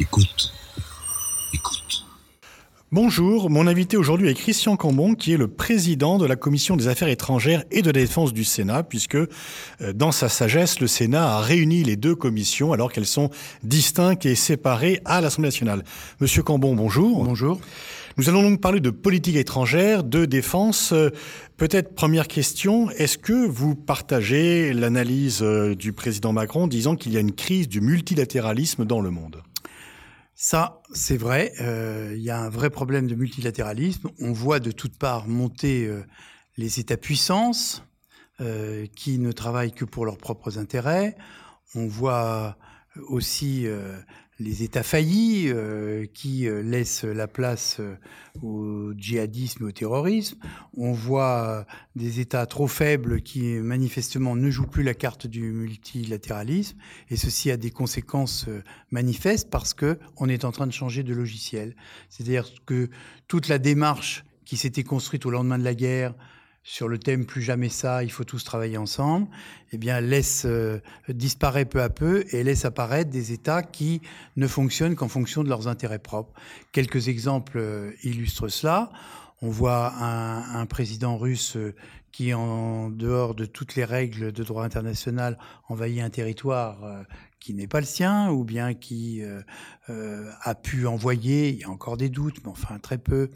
Écoute. Écoute. Bonjour, mon invité aujourd'hui est Christian Cambon, qui est le président de la Commission des Affaires étrangères et de la Défense du Sénat, puisque euh, dans sa sagesse, le Sénat a réuni les deux commissions alors qu'elles sont distinctes et séparées à l'Assemblée nationale. Monsieur Cambon, bonjour. Bonjour. Nous allons donc parler de politique étrangère, de défense. Euh, peut-être première question, est-ce que vous partagez l'analyse euh, du président Macron disant qu'il y a une crise du multilatéralisme dans le monde? Ça, c'est vrai. Euh, il y a un vrai problème de multilatéralisme. On voit de toutes parts monter euh, les États-puissances euh, qui ne travaillent que pour leurs propres intérêts. On voit aussi les États faillis euh, qui euh, laissent la place euh, au djihadisme et au terrorisme. On voit des États trop faibles qui manifestement ne jouent plus la carte du multilatéralisme et ceci a des conséquences manifestes parce que on est en train de changer de logiciel. C'est-à-dire que toute la démarche qui s'était construite au lendemain de la guerre sur le thème plus jamais ça, il faut tous travailler ensemble, eh bien laisse euh, disparaître peu à peu et laisse apparaître des États qui ne fonctionnent qu'en fonction de leurs intérêts propres. Quelques exemples euh, illustrent cela. On voit un, président russe euh, qui, en dehors de toutes les règles de droit international, envahit un territoire qui n'est pas le sien, ou bien qui euh, euh, a pu envoyer, il y a encore des doutes, mais enfin très peu,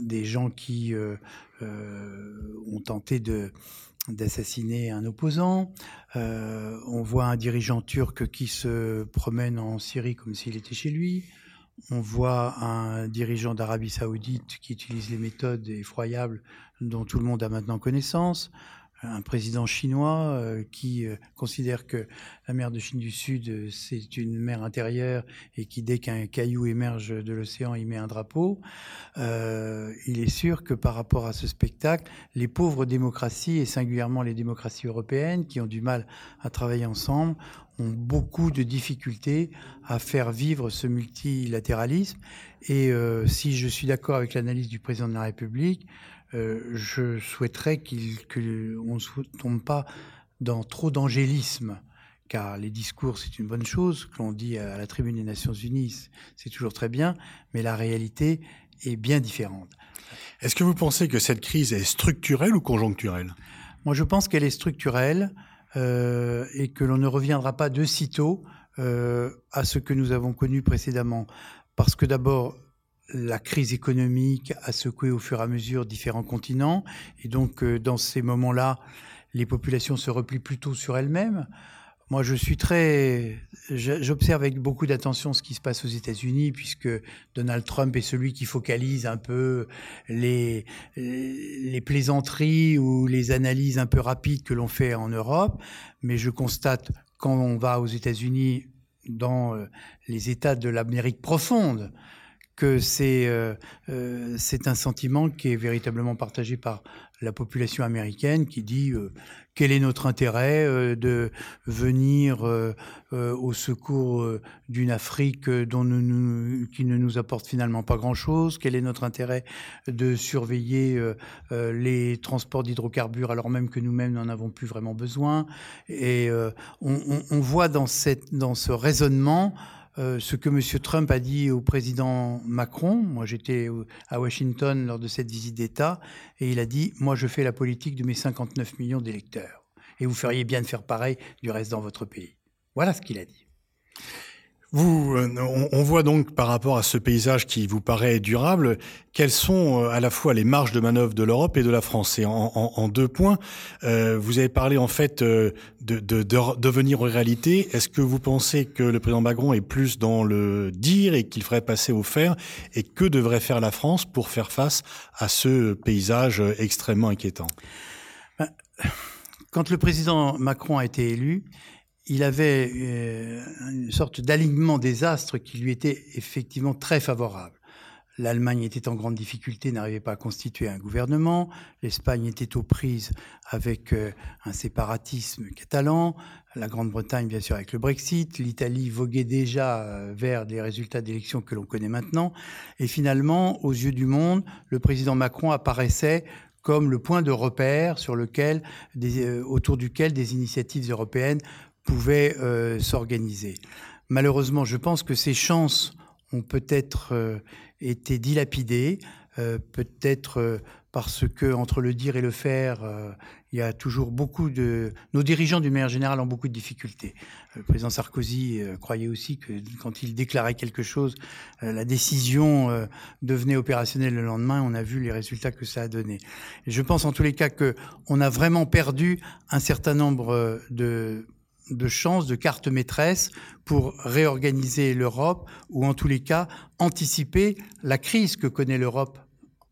des gens qui ont tenté de d'assassiner un opposant. on voit un dirigeant turc qui se promène en Syrie comme s'il était chez lui. On voit un dirigeant d'Arabie saoudite qui utilise les méthodes effroyables dont tout le monde a maintenant connaissance, un président chinois euh, qui euh, considère que la mer de Chine du Sud, euh, c'est une mer intérieure et qui, dès qu'un caillou émerge de l'océan, y met un drapeau. il est sûr que par rapport à ce spectacle, les pauvres démocraties, et singulièrement les démocraties européennes, qui ont du mal à travailler ensemble, ont beaucoup de difficultés à faire vivre ce multilatéralisme. Et si je suis d'accord avec l'analyse du président de la République, euh, je souhaiterais qu'on ne tombe pas dans trop d'angélisme, car les discours, c'est une bonne chose, que l'on dit à la tribune des Nations Unies, c'est toujours très bien, mais la réalité est bien différente. Est-ce que vous pensez que cette crise est structurelle ou conjoncturelle? Moi, je pense qu'elle est structurelle euh, et que l'on ne reviendra pas de sitôt euh, à ce que nous avons connu précédemment. Parce que d'abord, la crise économique a secoué au fur et à mesure différents continents. Et donc, euh, dans ces moments-là, les populations se replient plutôt sur elles-mêmes. Moi, je suis très, j'observe avec beaucoup d'attention ce qui se passe aux États-Unis, puisque Donald Trump est celui qui focalise un peu les, les plaisanteries ou les analyses un peu rapides que l'on fait en Europe. Mais je constate quand on va aux États-Unis, dans euh, les États de l'Amérique profonde, que c'est euh, euh, un sentiment qui est véritablement partagé par la population américaine qui dit euh, quel est notre intérêt de venir au secours d'une Afrique dont nous, qui ne nous apporte finalement pas grand-chose? Quel est notre intérêt de surveiller les transports d'hydrocarbures alors même que nous-mêmes n'en avons plus vraiment besoin? Et on, on, on, voit dans, cette, dans ce raisonnement euh, ce que M. Trump a dit au président Macron. Moi, j'étais à Washington lors de cette visite d'État, et il a dit, moi, je fais la politique de mes 59 millions d'électeurs. Et vous feriez bien de faire pareil du reste dans votre pays. Voilà ce qu'il a dit. Vous, euh, on, voit donc par rapport à ce paysage qui vous paraît durable, quelles sont euh, à la fois les marges de manœuvre de l'Europe et de la France. Et en, deux points, euh, vous avez parlé en fait de, de, de, devenir réalité. Est-ce que vous pensez que le président Macron est plus dans le dire et qu'il ferait passer au faire Et que devrait faire la France pour faire face à ce paysage extrêmement inquiétant? Ben, Quand le président Macron a été élu, il avait euh, une sorte d'alignement des astres qui lui était effectivement très favorable. L'Allemagne était en grande difficulté, n'arrivait pas à constituer un gouvernement. L'Espagne était aux prises avec euh, un séparatisme catalan. La Grande-Bretagne, bien sûr, avec le Brexit. L'Italie voguait déjà euh, vers des résultats d'élections que l'on connaît maintenant. Et finalement, aux yeux du monde, le président Macron apparaissait comme le point de repère sur lequel, autour duquel des initiatives européennes pouvaient euh, s'organiser. Malheureusement, je pense que ces chances ont peut-être euh, été dilapidées, euh, peut-être parce que entre le dire et le faire, il y a toujours beaucoup de... Nos dirigeants, d'une manière générale, ont beaucoup de difficultés. Le président Sarkozy croyait aussi que quand il déclarait quelque chose, la décision devenait opérationnelle le lendemain. On a vu les résultats que ça a donné. je pense en tous les cas qu'on a vraiment perdu un certain nombre de de chances, de cartes maîtresses pour réorganiser l'Europe ou en tous les cas anticiper la crise que connaît l'Europe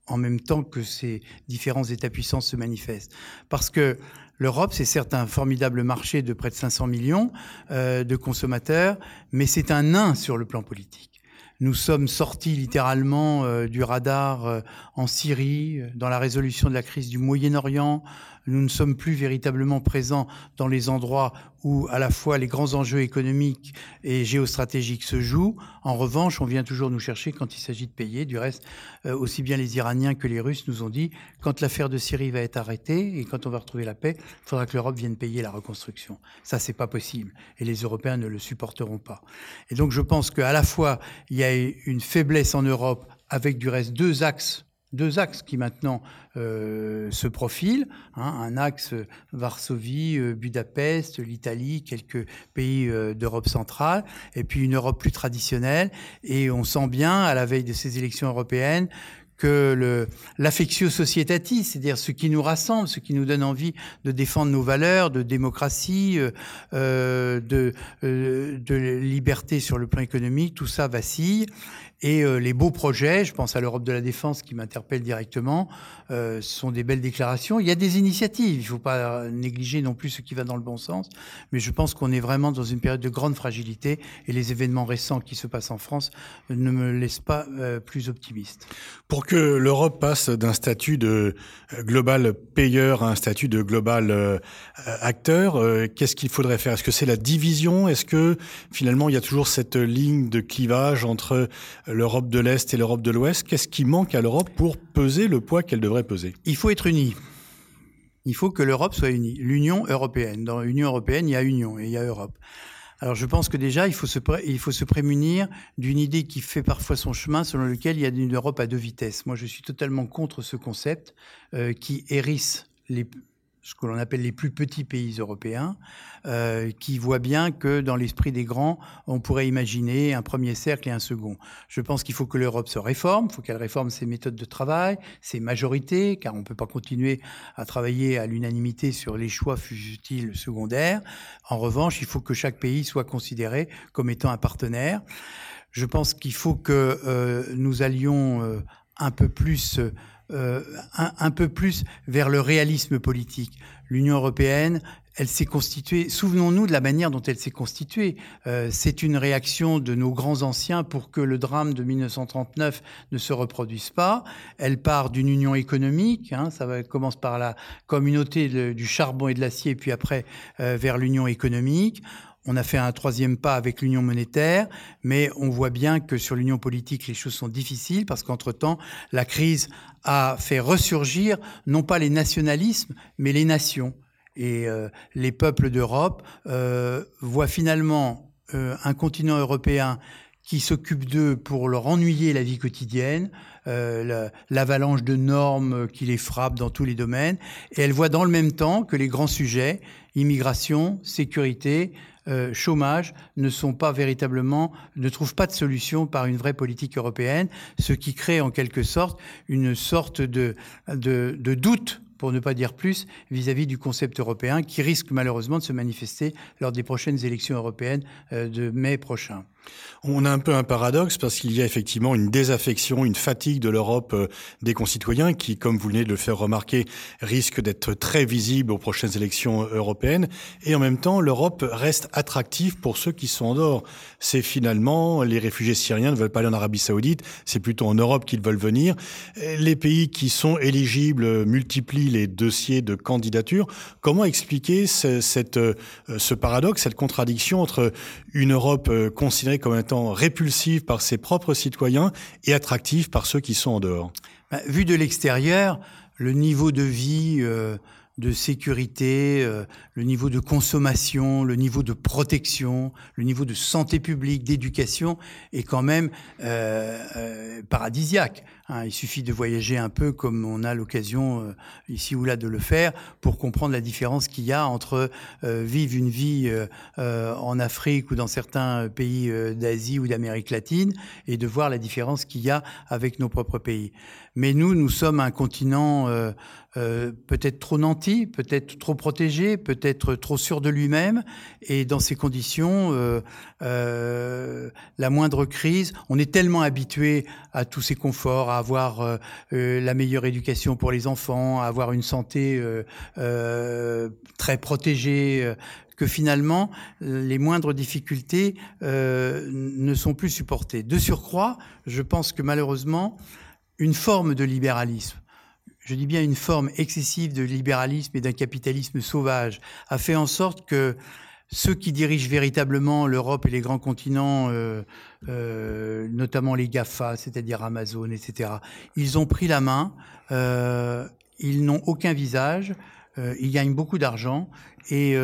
en même temps que ces différents États-puissances se manifestent. Parce que l'Europe, c'est certes un formidable marché de près de 500 millions euh, de consommateurs, mais c'est un nain sur le plan politique. Nous sommes sortis littéralement euh, du radar euh, en Syrie, dans la résolution de la crise du Moyen-Orient, nous ne sommes plus véritablement présents dans les endroits où à la fois les grands enjeux économiques et géostratégiques se jouent. En revanche, on vient toujours nous chercher quand il s'agit de payer. Du reste, euh, aussi bien les Iraniens que les Russes nous ont dit, quand l'affaire de Syrie va être arrêtée et quand on va retrouver la paix, il faudra que l'Europe vienne payer la reconstruction. Ça, c'est pas possible. Et les Européens ne le supporteront pas. Et donc, je pense qu'à la fois, il y a une faiblesse en Europe avec du reste deux axes deux axes qui maintenant euh, se profilent. Hein, un axe Varsovie, euh, Budapest, l'Italie, quelques pays euh, d'Europe centrale, et puis une Europe plus traditionnelle. Et on sent bien, à la veille de ces élections européennes, que l'affectio societatis, c'est-à-dire ce qui nous rassemble, ce qui nous donne envie de défendre nos valeurs, de démocratie, euh, de liberté sur le plan économique, tout ça vacille. Et euh, les beaux projets, je pense à l'Europe de la défense qui m'interpelle directement, euh, sont des belles déclarations. Il y a des initiatives, il ne faut pas négliger non plus ce qui va dans le bon sens, mais je pense qu'on est vraiment dans une période de grande fragilité et les événements récents qui se passent en France ne me laissent pas euh, plus optimiste. Pour que l'Europe passe d'un statut de euh, global payeur à un statut de global euh, acteur, qu'est-ce qu'il faudrait faire? Est-ce que c'est la division? Est-ce que finalement il y a toujours cette ligne de clivage entre l'Europe de l'Est et l'Europe de l'Ouest. Qu'est-ce qui manque à l'Europe pour peser le poids qu'elle devrait peser? Il faut être unie. Il faut que l'Europe soit unie. L'Union européenne. Dans l'Union européenne, il y a Union et il y a Europe. Alors je pense que déjà, il faut se, il faut se prémunir d'une idée qui fait parfois son chemin, selon lequel il y a une Europe à deux vitesses. Moi, je suis totalement contre ce concept euh, qui hérisse les, ce que l'on appelle les plus petits pays européens, euh, qui voient bien que dans l'esprit des grands, on pourrait imaginer un premier cercle et un second. Je pense qu'il faut que l'Europe se réforme, il faut qu'elle réforme ses méthodes de travail, ses majorités, car on ne peut pas continuer à travailler à l'unanimité sur les choix futiles secondaires. En revanche, il faut que chaque pays soit considéré comme étant un partenaire. Je pense qu'il faut que euh, nous allions euh, un peu plus euh, un, un, peu plus vers le réalisme politique. L'Union européenne, elle s'est constituée, souvenons-nous de la manière dont elle s'est constituée. Euh, c'est une réaction de nos grands anciens pour que le drame de 1939 ne se reproduise pas. Elle part d'une union économique, hein, ça commence par la communauté du charbon et de l'acier, puis après euh, vers l'union économique. On a fait un troisième pas avec l'union monétaire, mais on voit bien que sur l'union politique, les choses sont difficiles parce qu'entre-temps, la crise a fait ressurgir non pas les nationalismes, mais les nations. Et euh, les peuples d'Europe euh, voient finalement euh, un continent européen qui s'occupe d'eux pour leur ennuyer la vie quotidienne, l'avalanche de normes qui les frappent dans tous les domaines, et elles voient dans le même temps que les grands sujets, immigration, sécurité, euh, chômage ne sont pas véritablement, ne trouvent pas de solution par une vraie politique européenne, ce qui crée en quelque sorte une sorte de, doute pour ne pas dire plus, vis-à-vis du concept européen qui risque malheureusement de se manifester lors des prochaines élections européennes euh, de mai prochain. On a un peu un paradoxe parce qu'il y a effectivement une désaffection, une fatigue de l'Europe euh, des concitoyens qui, comme vous venez de le faire remarquer, risque d'être très visible aux prochaines élections européennes. Et en même temps, l'Europe reste attractive pour ceux qui sont en dehors. C'est finalement, les réfugiés syriens ne veulent pas aller en Arabie Saoudite, c'est plutôt en Europe qu'ils veulent venir. Les pays qui sont éligibles multiplient les dossiers de candidature. Comment expliquer ce, cette, euh, ce paradoxe, cette contradiction entre une Europe euh, comme étant répulsive par ses propres citoyens et attractive par ceux qui sont en dehors bah, Vu de l'extérieur, le niveau de vie euh, de sécurité, euh, le niveau de consommation, le niveau de protection, le niveau de santé publique, d'éducation est quand même euh, paradisiaque. Hein. Il suffit de voyager un peu comme on a l'occasion ici ou là de le faire pour comprendre la différence qu'il y a entre vivre une vie en Afrique ou dans certains pays d'Asie ou d'Amérique latine et de voir la différence qu'il y a avec nos propres pays. Mais nous, nous sommes un continent euh, euh, peut-être trop nanti, peut-être trop protégé, peut-être trop sûr de lui-même. Et dans ces conditions, euh, la moindre crise, on est tellement habitué à tous ces conforts, avoir la meilleure éducation pour les enfants, avoir une santé très protégée que finalement, les moindres difficultés ne sont plus supportées. De surcroît, je pense que malheureusement, une forme de libéralisme, je dis bien une forme excessive de libéralisme et d'un capitalisme sauvage, a fait en sorte que ceux qui dirigent véritablement l'Europe et les grands continents, euh, euh, notamment les GAFA, c'est-à-dire Amazon, etc., ils ont pris la main, euh, ils n'ont aucun visage, ils gagnent beaucoup d'argent et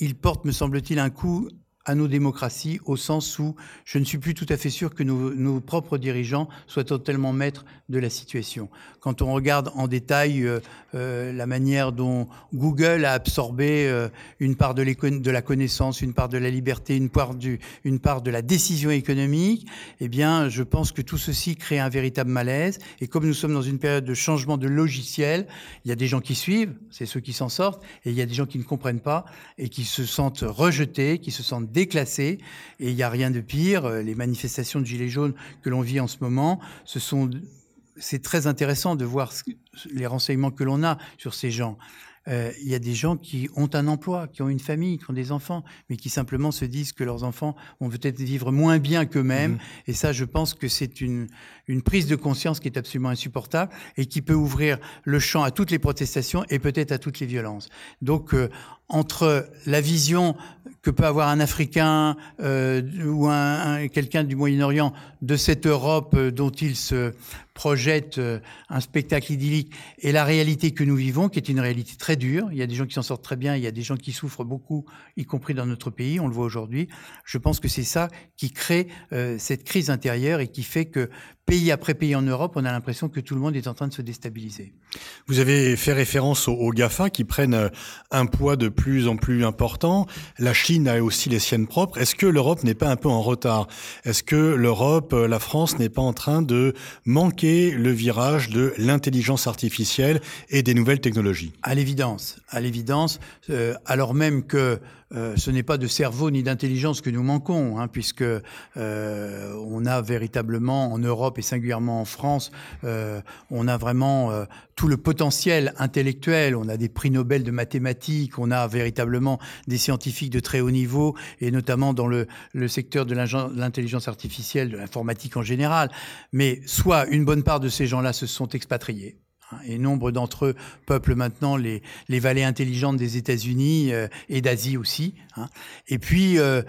ils portent, me semble-t-il, un coup à nos démocraties, au sens où je ne suis plus tout à fait sûr que nos, nos propres dirigeants soient totalement maîtres de la situation. Quand on regarde en détail euh, euh, la manière dont Google a absorbé euh, une part de, de, la connaissance, une part de la liberté, une part, du, une part de la décision économique, eh bien, je pense que tout ceci crée un véritable malaise. Et comme nous sommes dans une période de changement de logiciel, il y a des gens qui suivent, c'est ceux qui s'en sortent, et il y a des gens qui ne comprennent pas et qui se sentent rejetés, qui se sentent déclassés. Et il n'y a rien de pire. Les manifestations de Gilets jaunes que l'on vit en ce moment, ce sont c'est très intéressant de voir les renseignements que l'on a sur ces gens. Euh, il y a des gens qui ont un emploi, qui ont une famille, qui ont des enfants, mais qui simplement se disent que leurs enfants vont peut-être vivre moins bien qu'eux-mêmes. Mmh. Et ça, je pense que c'est une, une prise de conscience qui est absolument insupportable et qui peut ouvrir le champ à toutes les protestations et peut-être à toutes les violences. Donc, euh, entre la vision que peut avoir un Africain euh, ou un, quelqu'un du Moyen-Orient de cette Europe euh, dont il se projette euh, un spectacle idyllique et la réalité que nous vivons, qui est une réalité très dure. Il y a des gens qui s'en sortent très bien, il y a des gens qui souffrent beaucoup, y compris dans notre pays, on le voit aujourd'hui. Je pense que c'est ça qui crée cette crise intérieure et qui fait que pays après pays en Europe, on a l'impression que tout le monde est en train de se déstabiliser. Vous avez fait référence aux, GAFA qui prennent un poids de plus en plus important. La Chine a aussi les siennes propres. Est-ce que l'Europe n'est pas un peu en retard? Est-ce que l'Europe, euh, la France n'est pas en train de manquer le virage de l'intelligence artificielle et des nouvelles technologies? À l'évidence, à l'évidence, euh, alors même que euh, ce n'est pas de cerveau ni d'intelligence que nous manquons, hein, puisque euh, on a véritablement en Europe et singulièrement en France, euh, on a vraiment tout le potentiel intellectuel. On a des prix Nobel de mathématiques, on a véritablement des scientifiques de très haut niveau, et notamment dans le, le secteur de l'intelligence artificielle, de l'informatique en général. Mais soit une bonne part de ces gens-là se sont expatriés, et nombre d'entre eux peuplent maintenant les, les vallées intelligentes des États-Unis euh, et d'Asie aussi. Hein. Et puis, euh,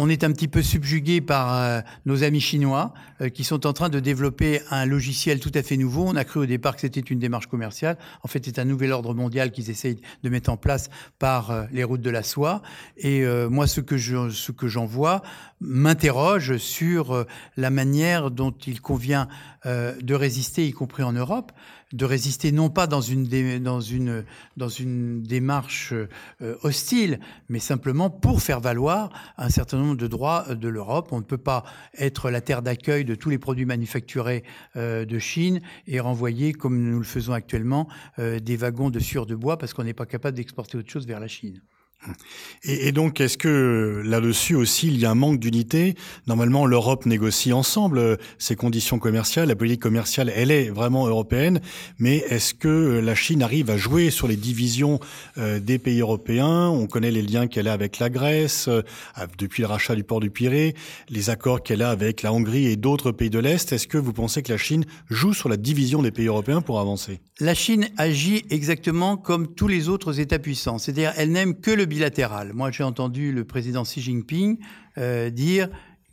on est un petit peu subjugué par euh, nos amis chinois qui sont en train de développer un logiciel tout à fait nouveau. On a cru au départ que c'était une démarche commerciale. En fait, c'est un nouvel ordre mondial qu'ils essayent de mettre en place par les routes de la soie. Et moi, ce que j'en vois m'interroge sur la manière dont il convient de résister, y compris en Europe de résister non pas dans une, dans une, démarche euh, hostile, mais simplement pour faire valoir un certain nombre de droits euh, de l'Europe. On ne peut pas être la terre d'accueil de tous les produits manufacturés euh, de Chine et renvoyer, comme nous le faisons actuellement, des wagons de sueur de bois parce qu'on n'est pas capable d'exporter autre chose vers la Chine. Et, donc, est-ce que là-dessus aussi, il y a un manque d'unité? Normalement, l'Europe négocie ensemble euh, ses conditions commerciales. La politique commerciale, elle est vraiment européenne. Mais est-ce que la Chine arrive à jouer sur les divisions euh, des pays européens? On connaît les liens qu'elle a avec la Grèce, euh, depuis le rachat du port du Pirée, les accords qu'elle a avec la Hongrie et d'autres pays de l'Est. Est-ce que vous pensez que la Chine joue sur la division des pays européens pour avancer? La Chine agit exactement comme tous les autres États puissants. C'est-à-dire, elle n'aime que le bilatéral. Moi, j'ai entendu le président Xi Jinping euh, dire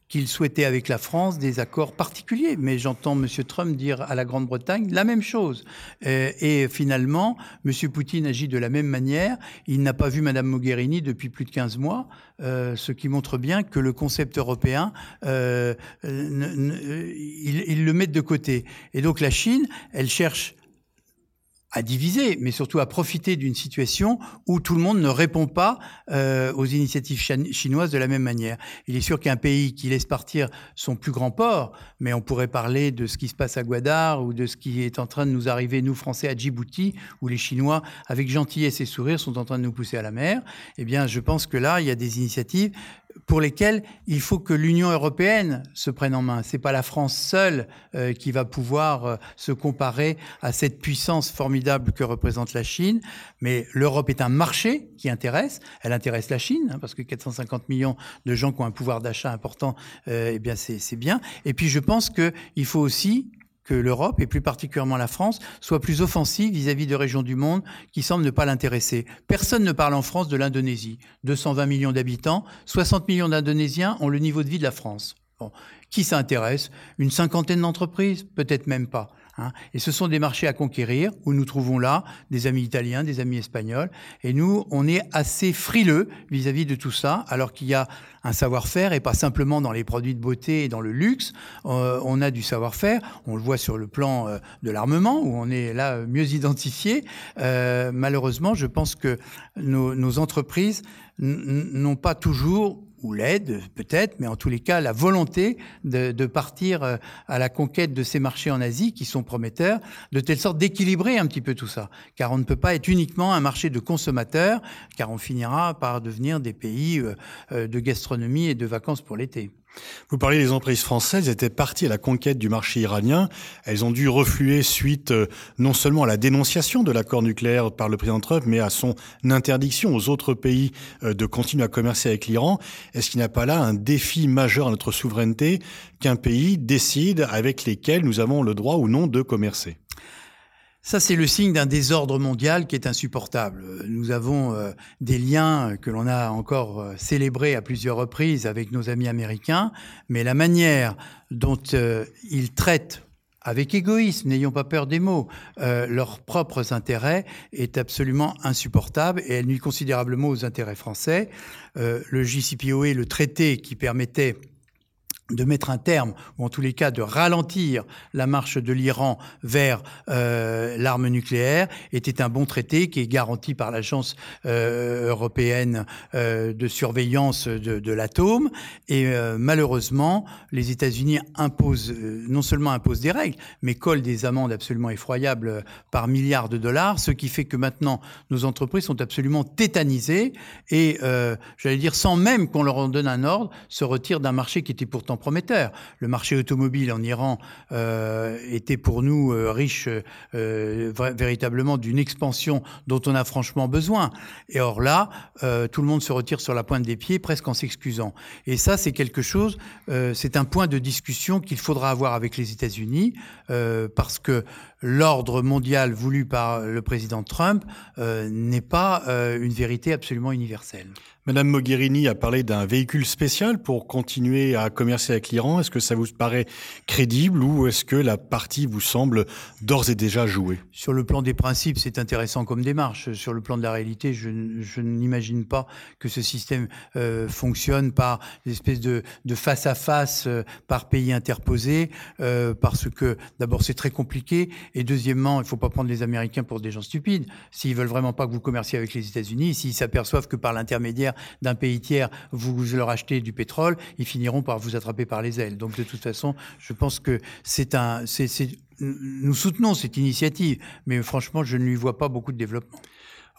qu'il souhaitait avec la France des accords particuliers. Mais j'entends M. Trump dire à la Grande-Bretagne la même chose. Euh, et finalement, M. Poutine agit de la même manière. Il n'a pas vu Mme Mogherini depuis plus de 15 mois, euh, ce qui montre bien que le concept européen, il le met de côté. Et donc la Chine, elle cherche à diviser, mais surtout à profiter d'une situation où tout le monde ne répond pas euh, aux initiatives chinoises de la même manière. Il est sûr qu'un pays qui laisse partir son plus grand port, mais on pourrait parler de ce qui se passe à Guadar ou de ce qui est en train de nous arriver, nous Français, à Djibouti, où les Chinois, avec gentillesse et sourire, sont en train de nous pousser à la mer. Eh bien, je pense que là, il y a des initiatives pour lesquels il faut que l'Union européenne se prenne en main. C'est pas la France seule euh, qui va pouvoir euh, se comparer à cette puissance formidable que représente la Chine, mais l'Europe est un marché qui intéresse. Elle intéresse la Chine hein, parce que 450 millions de gens qui ont un pouvoir d'achat important, euh, eh bien c'est bien. Et puis je pense qu'il faut aussi que l'Europe, et plus particulièrement la France, soit plus offensive vis-à-vis de régions du monde qui semblent ne pas l'intéresser. Personne ne parle en France de l'Indonésie. 220 millions d'habitants, 60 millions d'Indonésiens ont le niveau de vie de la France. Bon. Qui s'intéresse? Une cinquantaine d'entreprises? Peut-être même pas. Hein. Et ce sont des marchés à conquérir où nous trouvons là des amis italiens, des amis espagnols. Et nous, on est assez frileux vis-à-vis de tout ça, alors qu'il y a un savoir-faire et pas simplement dans les produits de beauté et dans le luxe. Euh, on a du savoir-faire. On le voit sur le plan euh, de l'armement où on est là mieux identifié. Euh, malheureusement, je pense que nos entreprises n'ont pas toujours ou l'aide peut-être, mais en tous les cas la volonté de, de, partir euh, à la conquête de ces marchés en Asie qui sont prometteurs, de telle sorte d'équilibrer un petit peu tout ça. Car on ne peut pas être uniquement un marché de consommateurs, car on finira par devenir des pays euh, euh, de gastronomie et de vacances pour l'été. Vous parlez des entreprises françaises, elles étaient parties à la conquête du marché iranien. Elles ont dû refluer suite euh, non seulement à la dénonciation de l'accord nucléaire par le président Trump, mais à son interdiction aux autres pays euh, de continuer à commercer avec l'Iran. Est-ce qu'il n'y a pas là un défi majeur à notre souveraineté qu'un pays décide avec lesquels nous avons le droit ou non de commercer? Ça, c'est le signe d'un désordre mondial qui est insupportable. Nous avons euh, des liens que l'on a encore euh, célébrés à plusieurs reprises avec nos amis américains, mais la manière dont euh, ils traitent avec égoïsme, n'ayons pas peur des mots, leurs propres intérêts est absolument insupportable et elle nuit considérablement aux intérêts français. le JCPOA, le traité qui permettait de mettre un terme, ou en tous les cas de ralentir la marche de l'Iran vers euh, l'arme nucléaire, était un bon traité qui est garanti par l'Agence euh, européenne euh, de surveillance de, de l'atome. Et malheureusement, les États-Unis imposent, non seulement imposent des règles, mais collent des amendes absolument effroyables par milliards de dollars, ce qui fait que maintenant nos entreprises sont absolument tétanisées et, j'allais dire, sans même qu'on leur en donne un ordre, se retirent d'un marché qui était pourtant prometteur. Le marché automobile en Iran euh, était pour nous euh, riche euh, véritablement d'une expansion dont on a franchement besoin. Et or là, tout le monde se retire sur la pointe des pieds, presque en s'excusant. Et ça, c'est quelque chose, c'est un point de discussion qu'il faudra avoir avec les États-Unis, parce que l'ordre mondial voulu par le président Trump n'est pas une vérité absolument universelle. Madame Mogherini a parlé d'un véhicule spécial pour continuer à commercer avec l'Iran. Est-ce que ça vous paraît crédible ou est-ce que la partie vous semble d'ores et déjà jouée Sur le plan des principes, c'est intéressant comme démarche. Sur le plan de la réalité, je, je n'imagine pas que ce système euh, fonctionne par des espèces de, de face à face euh, par pays interposé, euh, parce que d'abord c'est très compliqué et deuxièmement, il ne faut pas prendre les Américains pour des gens stupides. S'ils veulent vraiment pas que vous commerciez avec les États-Unis, s'ils s'aperçoivent que par l'intermédiaire d'un pays tiers, vous leur achetez du pétrole, ils finiront par vous attraper par les ailes. Donc de toute façon, je pense que c'est un, c'est, nous soutenons cette initiative, mais franchement, je ne lui vois pas beaucoup de développement.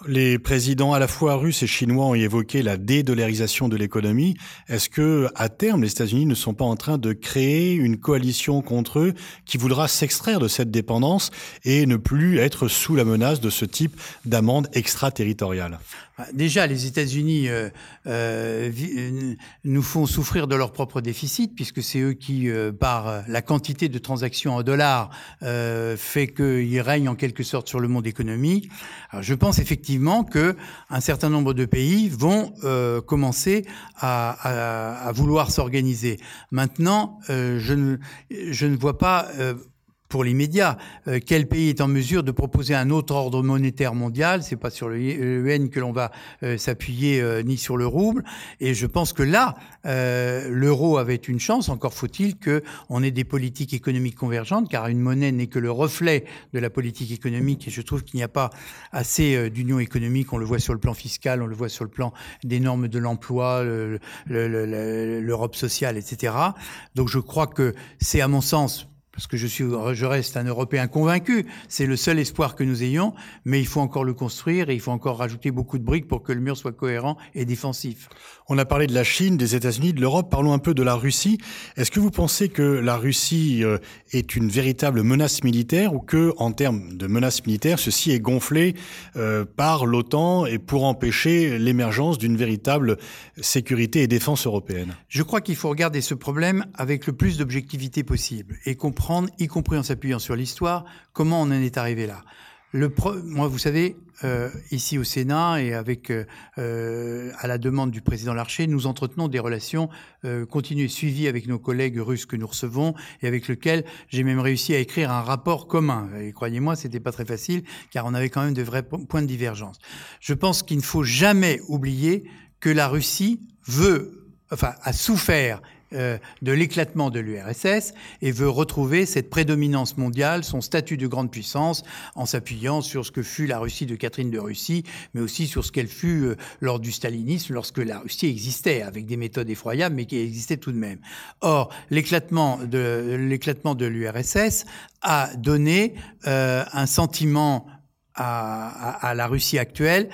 Les présidents à la fois russes et chinois ont évoqué la dédollarisation de l'économie. Est-ce que, à terme, les États-Unis ne sont pas en train de créer une coalition contre eux qui voudra s'extraire de cette dépendance et ne plus être sous la menace de ce type d'amende extraterritoriale? Bah, Déjà, les États-Unis euh, euh, euh, nous font souffrir de leur propre déficit, puisque c'est eux qui, euh, par la quantité de transactions en dollars, fait qu'ils règnent en quelque sorte sur le monde économique. Alors, je pense effectivement effectivement que un certain nombre de pays vont euh, commencer à, vouloir s'organiser. Maintenant, euh, je, ne, je ne vois pas euh, pour l'immédiat. Euh, quel pays est en mesure de proposer un autre ordre monétaire mondial? C'est pas sur le UN que l'on va euh, s'appuyer, euh, ni sur le rouble. Et je pense que là, l'euro avait une chance. Encore faut-il que on ait des politiques économiques convergentes, car une monnaie n'est que le reflet de la politique économique. Et je trouve qu'il n'y a pas assez d'union économique. On le voit sur le plan fiscal, on le voit sur le plan des normes de l'emploi, l'Europe sociale, etc. Donc je crois que c'est à mon sens parce que je, suis, je reste un Européen convaincu, c'est le seul espoir que nous ayons, mais il faut encore le construire et il faut encore rajouter beaucoup de briques pour que le mur soit cohérent et défensif. On a parlé de la Chine, des États-Unis, de l'Europe, parlons un peu de la Russie. Est-ce que vous pensez que la Russie euh, est une véritable menace militaire ou que, en termes de menace militaire, ceci est gonflé euh, par l'OTAN et pour empêcher l'émergence d'une véritable sécurité et défense européenne? Je crois qu'il faut regarder ce problème avec le plus d'objectivité possible et comprendre y compris en s'appuyant sur l'histoire, comment on en est arrivé là. Le moi, vous savez, euh, ici au Sénat et avec euh, euh, à la demande du président Larcher, nous entretenons des relations continues et suivies avec nos collègues russes que nous recevons et avec lesquels j'ai même réussi à écrire un rapport commun. Et croyez-moi, c'était pas très facile car on avait quand même de vrais points de divergence. Je pense qu'il ne faut jamais oublier que la Russie veut, enfin, a souffert euh, de l'éclatement de l'URSS et veut retrouver cette prédominance mondiale, son statut de grande puissance, en s'appuyant sur ce que fut la Russie de Catherine de Russie, mais aussi sur ce qu'elle fut euh, lors du stalinisme, lorsque la Russie existait, avec des méthodes effroyables, mais qui existait tout de même. Or, l'éclatement de l'éclatement de l'URSS a donné euh, un sentiment à, la Russie actuelle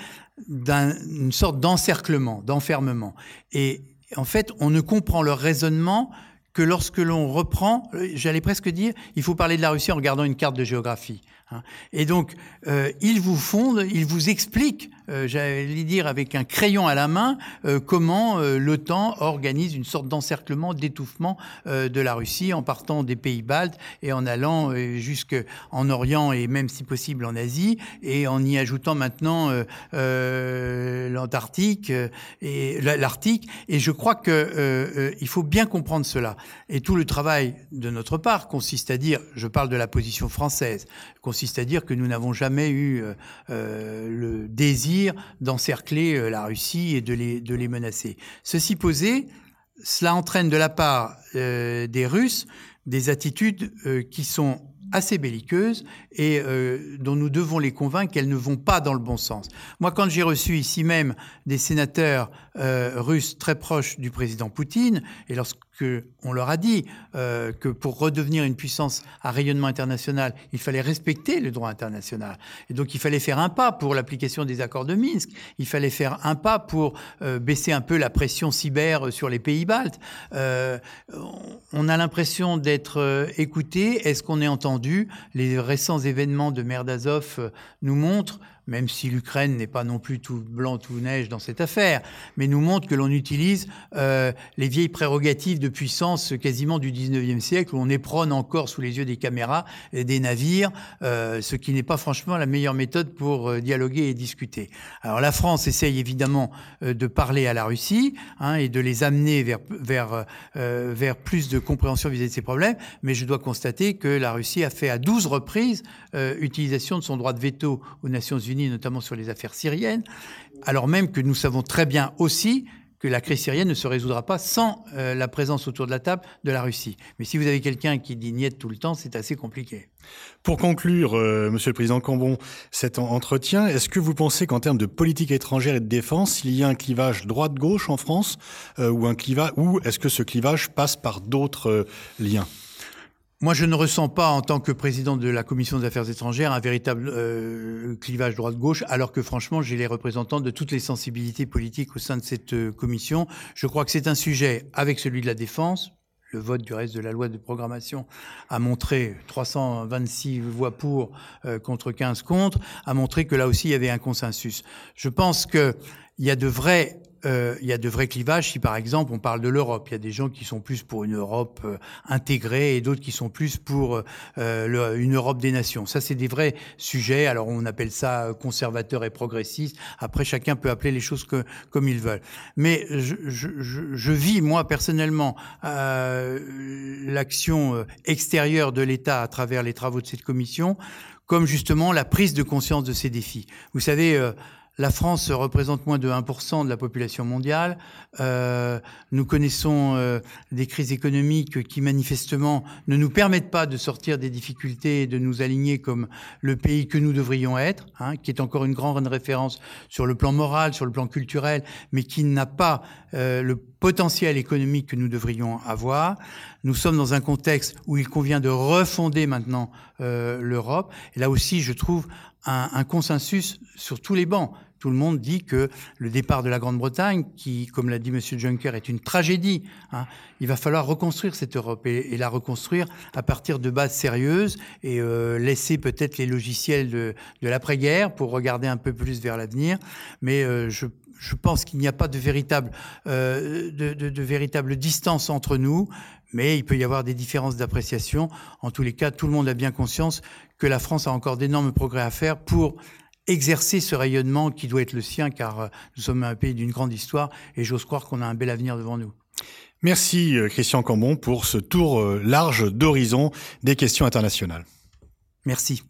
d'une sorte d'encerclement, d'enfermement. Et en fait, on ne comprend leur raisonnement que lorsque l'on reprend, j'allais presque dire, il faut parler de la Russie en regardant une carte de géographie. Hein. Et donc, euh, ils vous fondent, ils vous expliquent, euh, j'allais dire avec un crayon à la main, euh, comment euh, l'OTAN organise une sorte d'encerclement, d'étouffement de la Russie en partant des pays baltes et en allant jusqu'en Orient et même si possible en Asie et en y ajoutant maintenant l'Antarctique et l'Arctique. Et je crois que il faut bien comprendre cela. Et tout le travail de notre part consiste à dire, je parle de la position française, consiste à dire que nous n'avons jamais eu le désir d'encercler euh, la Russie et de les, de les menacer. Ceci posé, cela entraîne de la part euh, des Russes des attitudes euh, qui sont assez belliqueuses et dont nous devons les convaincre qu'elles ne vont pas dans le bon sens. Moi, quand j'ai reçu ici même des sénateurs russes très proches du président Poutine, et lorsque on leur a dit euh, que pour redevenir une puissance à rayonnement international, il fallait respecter le droit international, et donc il fallait faire un pas pour l'application des accords de Minsk, il fallait faire un pas pour euh, baisser un peu la pression cyber sur les pays baltes. Euh, on a l'impression d'être euh, écouté. Est-ce qu'on est entendu? Les récents événements de mer d'Azov euh, nous montrent même si l'Ukraine n'est pas non plus tout blanc, tout neige dans cette affaire, mais nous montre que l'on utilise euh, les vieilles prérogatives de puissance quasiment du 19e siècle, où on éprône encore sous les yeux des caméras et des navires, euh, ce qui n'est pas franchement la meilleure méthode pour euh, dialoguer et discuter. Alors la France essaye évidemment euh, de parler à la Russie hein, et de les amener vers, vers, euh, vers plus de compréhension vis-à-vis de ces problèmes, mais je dois constater que la Russie a fait à 12 reprises utilisation de son droit de veto aux Nations Unies notamment sur les affaires syriennes, alors même que nous savons très bien aussi que la crise syrienne ne se résoudra pas sans euh, la présence autour de la table de la Russie. Mais si vous avez quelqu'un qui dit niet tout le temps, c'est assez compliqué. Pour conclure, euh, Monsieur le Président Cambon, cet entretien, est-ce que vous pensez qu'en termes de politique étrangère et de défense, il y a un clivage droite-gauche en France, euh, ou un clivage, ou est-ce que ce clivage passe par d'autres euh, liens? Moi, je ne ressens pas, en tant que président de la Commission des affaires étrangères, un véritable euh, clivage droite-gauche, alors que franchement, j'ai les représentants de toutes les sensibilités politiques au sein de cette euh, commission. Je crois que c'est un sujet, avec celui de la défense, le vote du reste de la loi de programmation a montré 326 voix pour euh, contre 15 contre, a montré que là aussi il y avait un consensus. Je pense qu'il y a de vrais euh, il y a de vrais clivages. Si par exemple on parle de l'Europe, il y a des gens qui sont plus pour une Europe euh, intégrée et d'autres qui sont plus pour euh, une Europe des nations. Ça, c'est des vrais sujets. Alors on appelle ça conservateur et progressiste. Après, chacun peut appeler les choses comme il veut. Mais je, je, je, je vis moi personnellement l'action extérieure de l'État à travers les travaux de cette commission comme justement la prise de conscience de ces défis. Vous savez, la France représente moins de 1% de la population mondiale. Euh, nous connaissons euh, des crises économiques qui manifestement ne nous permettent pas de sortir des difficultés et de nous aligner comme le pays que nous devrions être, hein, qui est encore une grande référence sur le plan moral, sur le plan culturel, mais qui n'a pas euh, le potentiel économique que nous devrions avoir. Nous sommes dans un contexte où il convient de refonder maintenant l'Europe. Et là aussi, je trouve un, un, consensus sur tous les bancs. Tout le monde dit que le départ de la Grande-Bretagne, qui, comme l'a dit M. Juncker, est une tragédie, hein, il va falloir reconstruire cette Europe et, et, la reconstruire à partir de bases sérieuses et euh, laisser peut-être les logiciels de, de l'après-guerre pour regarder un peu plus vers l'avenir. Mais euh, je je pense qu'il n'y a pas de véritable, euh, de, de, de, véritable distance entre nous, mais il peut y avoir des différences d'appréciation. En tous les cas, tout le monde a bien conscience que la France a encore d'énormes progrès à faire pour exercer ce rayonnement qui doit être le sien, car euh, nous sommes un pays d'une grande histoire et j'ose croire qu'on a un bel avenir devant nous. Merci euh, Christian Cambon pour ce tour euh, large d'horizon des questions internationales. Merci.